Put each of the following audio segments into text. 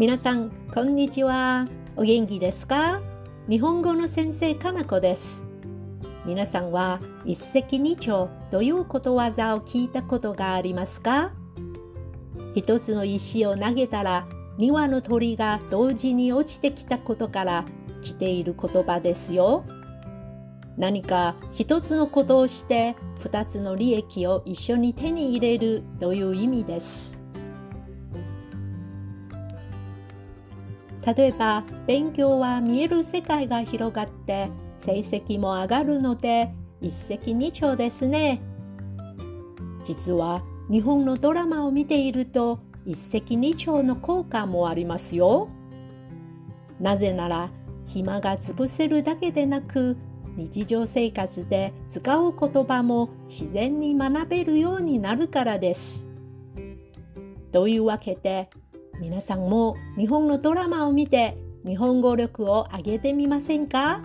皆さん、こんにちは。お元気ですか？日本語の先生、かなこです。皆さんは一石二鳥ということわざを聞いたことがありますか？一つの石を投げたら2羽の鳥が同時に落ちてきたことから来ている言葉ですよ。何か一つのことをして2つの利益を一緒に手に入れるという意味です。例えば勉強は見える世界が広がって成績も上がるので一石二鳥ですね。実は日本のドラマを見ていると一石二鳥の効果もありますよ。なぜなら暇が潰せるだけでなく日常生活で使う言葉も自然に学べるようになるからです。というわけで皆さんも日本のドラマを見て日本語力を上げてみませんか？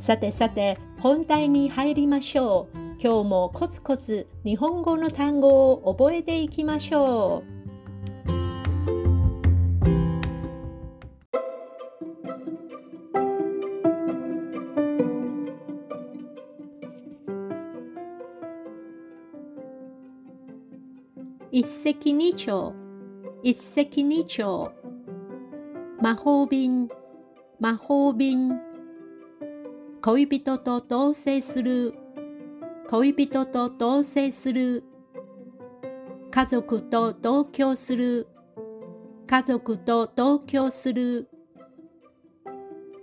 さてさて本題に入りましょう。今日もコツコツ日本語の単語を覚えていきましょう。一石二鳥。一石二鳥。魔法瓶。魔法瓶。恋人と同棲する。恋人と同棲する。家族と同居する。家族と同居する。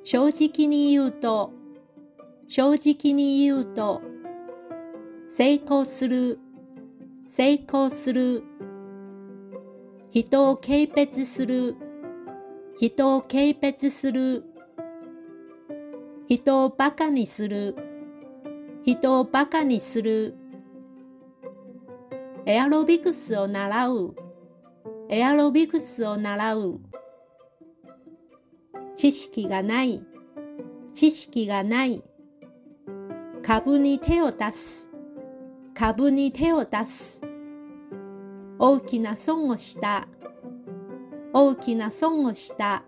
正直に言うと。正直に言うと。成功する。成功する。人を軽蔑する。人を軽蔑する。人をバカにする。人をバカにする。エアロビクスを習う。エアロビクスを習う。知識がない。知識がない。株に手を出す。株に手を出す。大きな損をした。大きな損をした。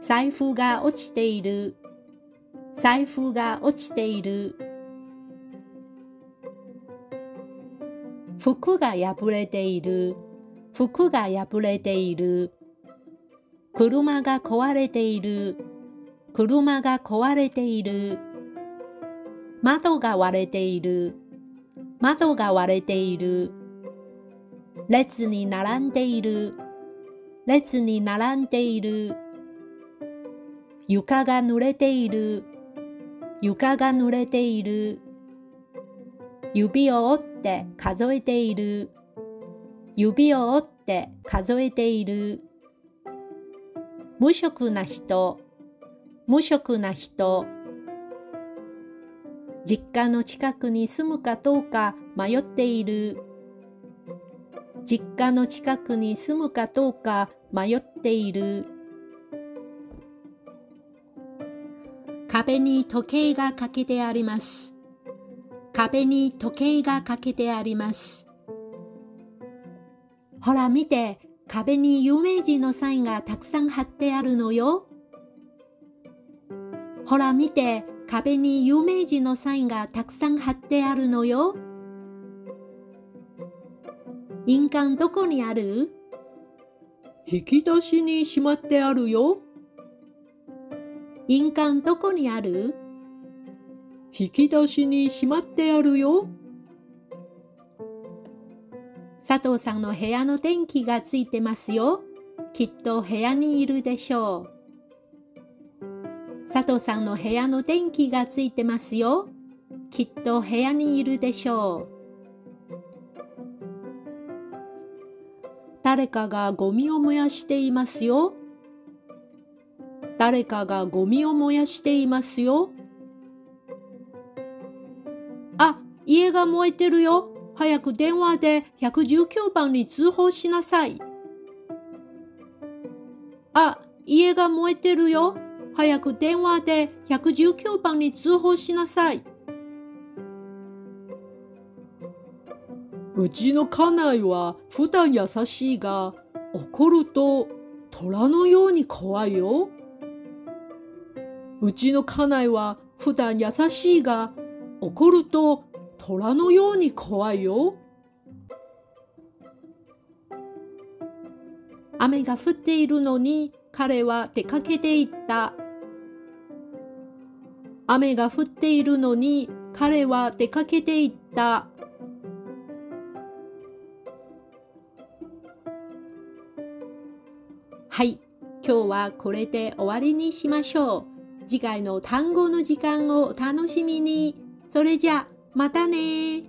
財布が落ちている。財布が落ちている。服が破れている。服が破れている。車が壊れている。車が壊れている。窓が割れている。窓が割れている。列に並んでいる。列に並んでいる。床が濡れている。床が濡れている。指を折って数えている。指を折って数えている。無職な人。無職な人。実家の近くに住むかどうか迷っている。実家の近くに住むかどうか迷っている。壁に時計がかけてあります。壁に時計がかけてあります。ほら見て、壁に有名人のサインがたくさん貼ってあるのよ。ほら見て、壁に有名人のサインがたくさん貼ってあるのよ。印鑑どこにある？引き出しにしまってあるよ。印鑑どこにある？引き出しにしまってあるよ。佐藤さんの部屋の電気がついてますよ。きっと部屋にいるでしょう。佐藤さんの部屋の電気がついてますよ。きっと部屋にいるでしょう。誰かがゴミを燃やしていますよ。誰かがゴミを燃やしていますよ。あ、家が燃えてるよ。早く電話で119番に通報しなさい。あ、家が燃えてるよ。早く電話で119番に通報しなさい。うちの家内は普段優しいが、怒ると虎のように怖いよ。うちの家内は普段優しいが、怒ると虎のように怖いよ。雨が降っているのに彼は出かけていった。雨が降っているのに彼は出かけていった。はい、今日はこれで終わりにしましょう。次回の単語の時間をお楽しみに。それじゃ、またね